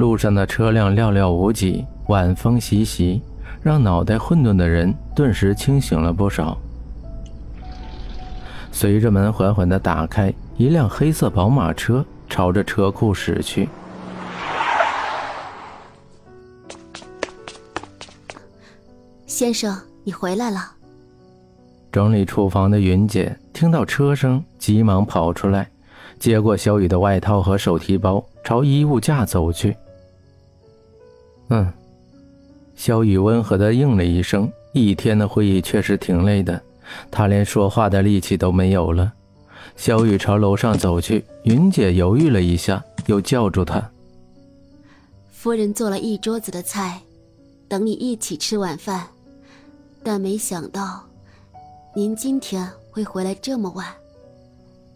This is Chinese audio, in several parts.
路上的车辆寥寥无几，晚风习习，让脑袋混沌的人顿时清醒了不少。随着门缓缓的打开，一辆黑色宝马车朝着车库驶去。先生，你回来了。整理厨房的云姐听到车声，急忙跑出来，接过小雨的外套和手提包，朝衣物架走去。嗯，萧雨温和的应了一声。一天的会议确实挺累的，他连说话的力气都没有了。萧雨朝楼上走去，云姐犹豫了一下，又叫住他：“夫人做了一桌子的菜，等你一起吃晚饭。但没想到，您今天会回来这么晚。”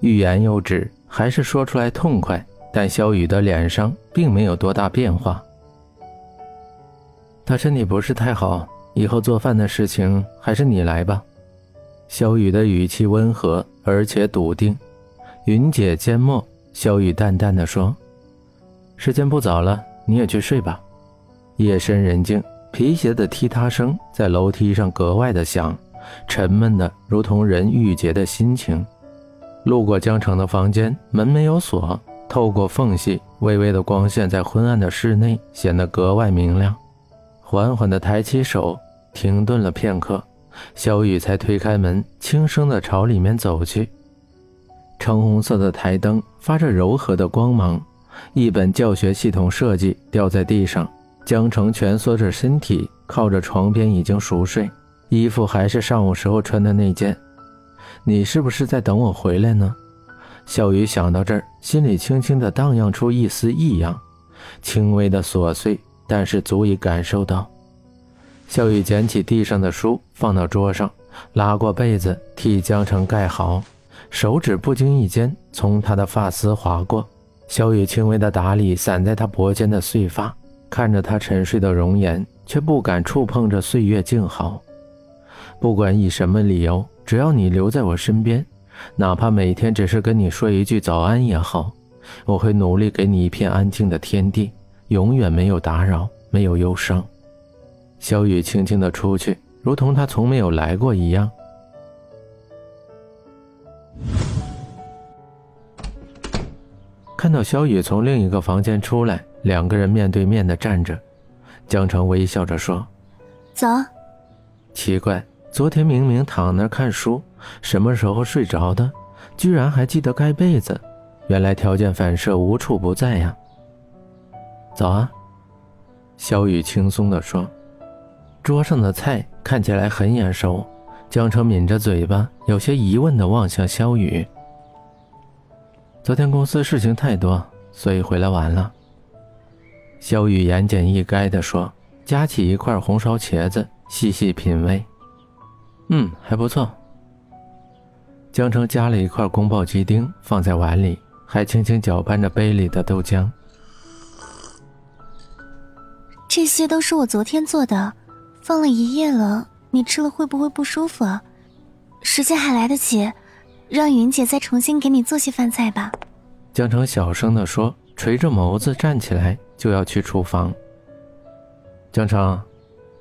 欲言又止，还是说出来痛快。但萧雨的脸上并没有多大变化。他身体不是太好，以后做饭的事情还是你来吧。小雨的语气温和而且笃定。云姐缄默，小雨淡淡的说：“时间不早了，你也去睡吧。”夜深人静，皮鞋的踢踏声在楼梯上格外的响，沉闷的如同人郁结的心情。路过江城的房间，门没有锁，透过缝隙，微微的光线在昏暗的室内显得格外明亮。缓缓地抬起手，停顿了片刻，小雨才推开门，轻声地朝里面走去。橙红色的台灯发着柔和的光芒，一本教学系统设计掉在地上。江城蜷缩着身体，靠着床边已经熟睡，衣服还是上午时候穿的那件。你是不是在等我回来呢？小雨想到这儿，心里轻轻地荡漾出一丝异样，轻微的琐碎。但是足以感受到，小雨捡起地上的书放到桌上，拉过被子替江城盖好，手指不经意间从他的发丝划过，小雨轻微的打理散在他脖间的碎发，看着他沉睡的容颜，却不敢触碰这岁月静好。不管以什么理由，只要你留在我身边，哪怕每天只是跟你说一句早安也好，我会努力给你一片安静的天地。永远没有打扰，没有忧伤。小雨轻轻的出去，如同他从没有来过一样。看到小雨从另一个房间出来，两个人面对面的站着。江城微笑着说：“走。”奇怪，昨天明明躺那看书，什么时候睡着的？居然还记得盖被子。原来条件反射无处不在呀。早啊，小雨轻松地说。桌上的菜看起来很眼熟。江城抿着嘴巴，有些疑问地望向萧雨。昨天公司事情太多，所以回来晚了。萧雨言简意赅地说，夹起一块红烧茄子，细细品味。嗯，还不错。江城夹了一块宫保鸡丁放在碗里，还轻轻搅拌着杯里的豆浆。这些都是我昨天做的，放了一夜了，你吃了会不会不舒服啊？时间还来得及，让云姐再重新给你做些饭菜吧。江城小声地说，垂着眸子站起来就要去厨房。江城，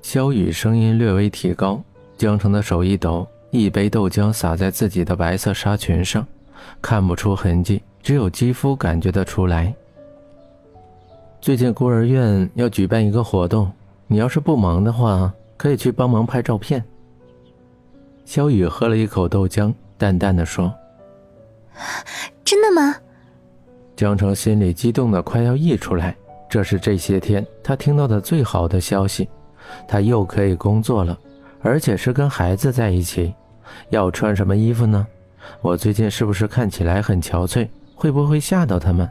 萧雨声音略微提高，江城的手一抖，一杯豆浆洒在自己的白色纱裙上，看不出痕迹，只有肌肤感觉得出来。最近孤儿院要举办一个活动，你要是不忙的话，可以去帮忙拍照片。肖雨喝了一口豆浆，淡淡的说：“真的吗？”江城心里激动的快要溢出来，这是这些天他听到的最好的消息，他又可以工作了，而且是跟孩子在一起。要穿什么衣服呢？我最近是不是看起来很憔悴？会不会吓到他们？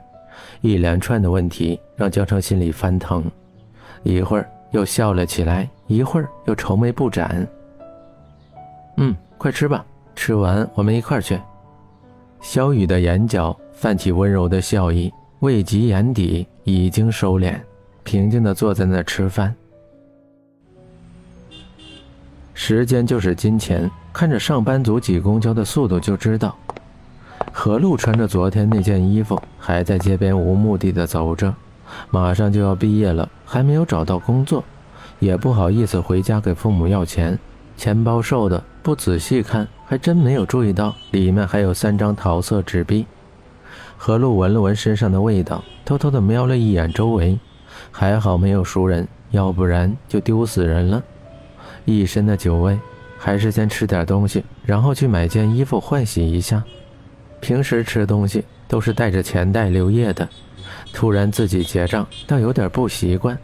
一连串的问题让江城心里翻腾，一会儿又笑了起来，一会儿又愁眉不展。嗯，快吃吧，吃完我们一块去。萧雨的眼角泛起温柔的笑意，未及眼底已经收敛，平静地坐在那吃饭。时间就是金钱，看着上班族挤公交的速度就知道。何露穿着昨天那件衣服，还在街边无目的的走着，马上就要毕业了，还没有找到工作，也不好意思回家给父母要钱，钱包瘦的不仔细看还真没有注意到里面还有三张桃色纸币。何露闻了闻身上的味道，偷偷的瞄了一眼周围，还好没有熟人，要不然就丢死人了。一身的酒味，还是先吃点东西，然后去买件衣服换洗一下。平时吃东西都是带着钱袋留夜的，突然自己结账，倒有点不习惯。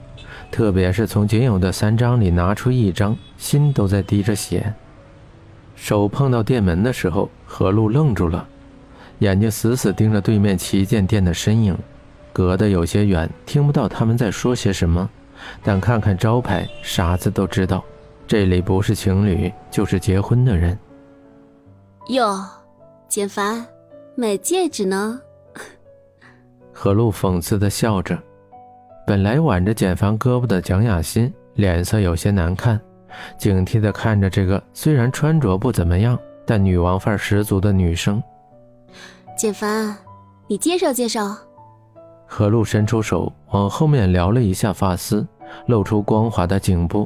特别是从仅有的三张里拿出一张，心都在滴着血。手碰到店门的时候，何露愣住了。眼睛死死盯着对面旗舰店的身影，隔得有些远，听不到他们在说些什么，但看看招牌，傻子都知道，这里不是情侣，就是结婚的人。哟，简凡，买戒指呢？何露讽刺的笑着。本来挽着简凡胳膊的蒋雅欣脸色有些难看，警惕的看着这个虽然穿着不怎么样，但女王范十足的女生。简凡，你介绍介绍。何露伸出手往后面撩了一下发丝，露出光滑的颈部，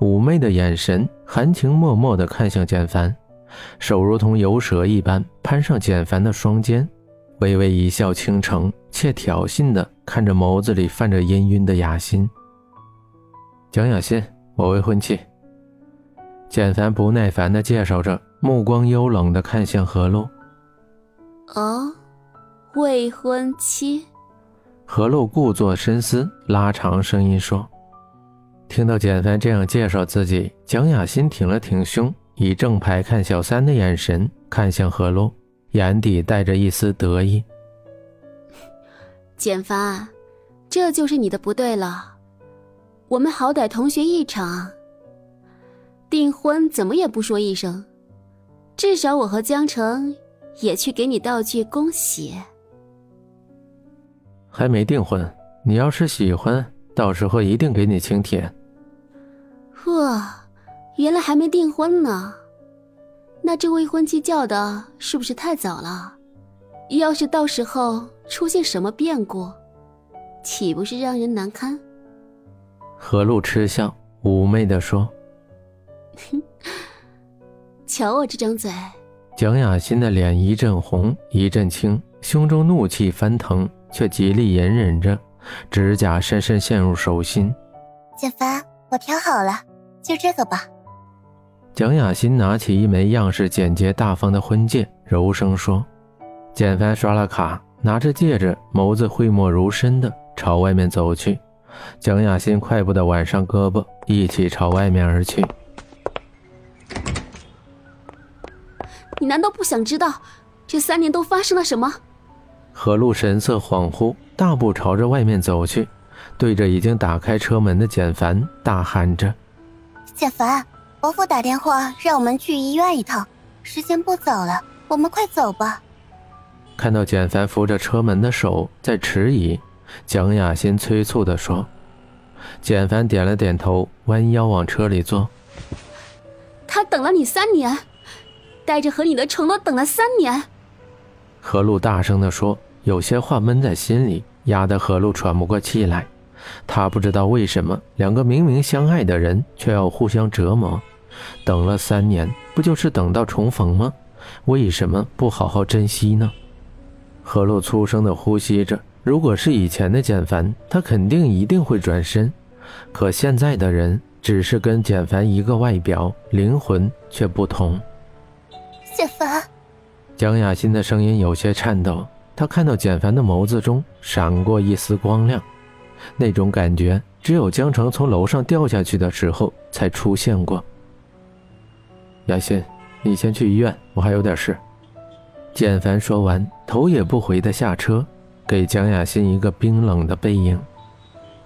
妩媚的眼神含情脉脉地看向简凡，手如同游蛇一般攀上简凡的双肩，微微一笑倾城，且挑衅地看着眸子里泛着氤氲的雅心。蒋雅欣，我未婚妻。简凡不耐烦地介绍着，目光幽冷地看向何露。哦，未婚妻。何露故作深思，拉长声音说：“听到简凡这样介绍自己，蒋雅欣挺了挺胸，以正牌看小三的眼神看向何露，眼底带着一丝得意。简凡，这就是你的不对了。我们好歹同学一场，订婚怎么也不说一声，至少我和江城。”也去给你道句恭喜。还没订婚，你要是喜欢，到时候一定给你请帖。哇，原来还没订婚呢，那这未婚妻叫的是不是太早了？要是到时候出现什么变故，岂不是让人难堪？何露嗤笑，妩媚的说：“ 瞧我这张嘴。”蒋雅欣的脸一阵红一阵青，胸中怒气翻腾，却极力隐忍着，指甲深深陷入手心。简凡，我挑好了，就这个吧。蒋雅欣拿起一枚样式简洁大方的婚戒，柔声说：“简凡刷了卡，拿着戒指，眸子讳莫如深的朝外面走去。蒋雅欣快步的挽上胳膊，一起朝外面而去。”你难道不想知道这三年都发生了什么？何露神色恍惚，大步朝着外面走去，对着已经打开车门的简凡大喊着：“简凡，伯父打电话让我们去医院一趟，时间不早了，我们快走吧。”看到简凡扶着车门的手在迟疑，蒋雅欣催促地说：“简凡点了点头，弯腰往车里坐。他等了你三年。”带着和你的承诺等了三年，何露大声地说，有些话闷在心里，压得何露喘不过气来。他不知道为什么两个明明相爱的人却要互相折磨。等了三年，不就是等到重逢吗？为什么不好好珍惜呢？何露粗声地呼吸着。如果是以前的简凡，他肯定一定会转身。可现在的人，只是跟简凡一个外表，灵魂却不同。简凡，江雅欣的声音有些颤抖。她看到简凡的眸子中闪过一丝光亮，那种感觉只有江城从楼上掉下去的时候才出现过。雅欣，你先去医院，我还有点事。简凡说完，头也不回的下车，给蒋雅欣一个冰冷的背影。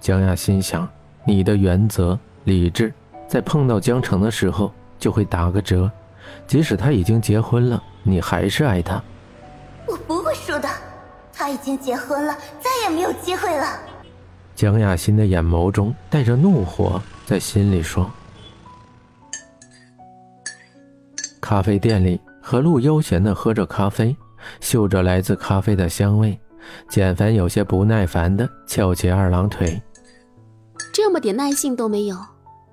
蒋雅欣想，你的原则、理智，在碰到江城的时候就会打个折。即使他已经结婚了，你还是爱他。我不会输的，他已经结婚了，再也没有机会了。蒋雅欣的眼眸中带着怒火，在心里说。咖啡店里，何露悠闲地喝着咖啡，嗅着来自咖啡的香味，简凡有些不耐烦地翘起二郎腿。这么点耐性都没有，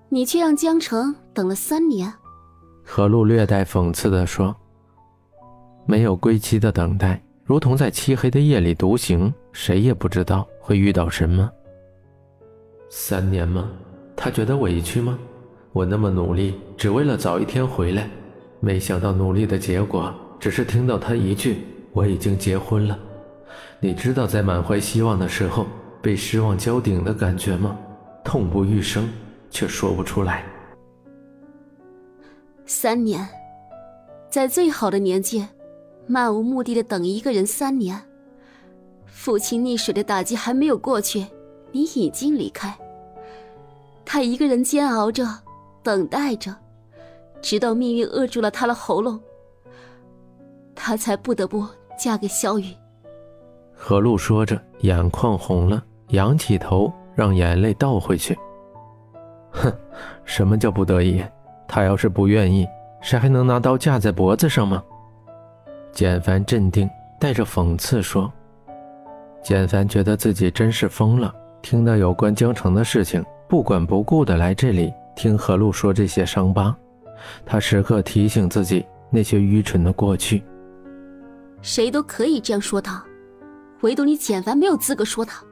你却让江城等了三年。何露略带讽刺地说：“没有归期的等待，如同在漆黑的夜里独行，谁也不知道会遇到什么。三年吗？他觉得委屈吗？我那么努力，只为了早一天回来，没想到努力的结果，只是听到他一句‘我已经结婚了’。你知道在满怀希望的时候被失望浇顶的感觉吗？”痛不欲生，却说不出来。三年，在最好的年纪，漫无目的的等一个人三年。父亲溺水的打击还没有过去，你已经离开。他一个人煎熬着，等待着，直到命运扼住了他的喉咙，他才不得不嫁给萧雨。何露说着，眼眶红了，仰起头。让眼泪倒回去。哼，什么叫不得已？他要是不愿意，谁还能拿刀架在脖子上吗？简凡镇定，带着讽刺说：“简凡觉得自己真是疯了，听到有关江城的事情，不管不顾的来这里听何露说这些伤疤。他时刻提醒自己那些愚蠢的过去。谁都可以这样说他，唯独你简凡没有资格说他。”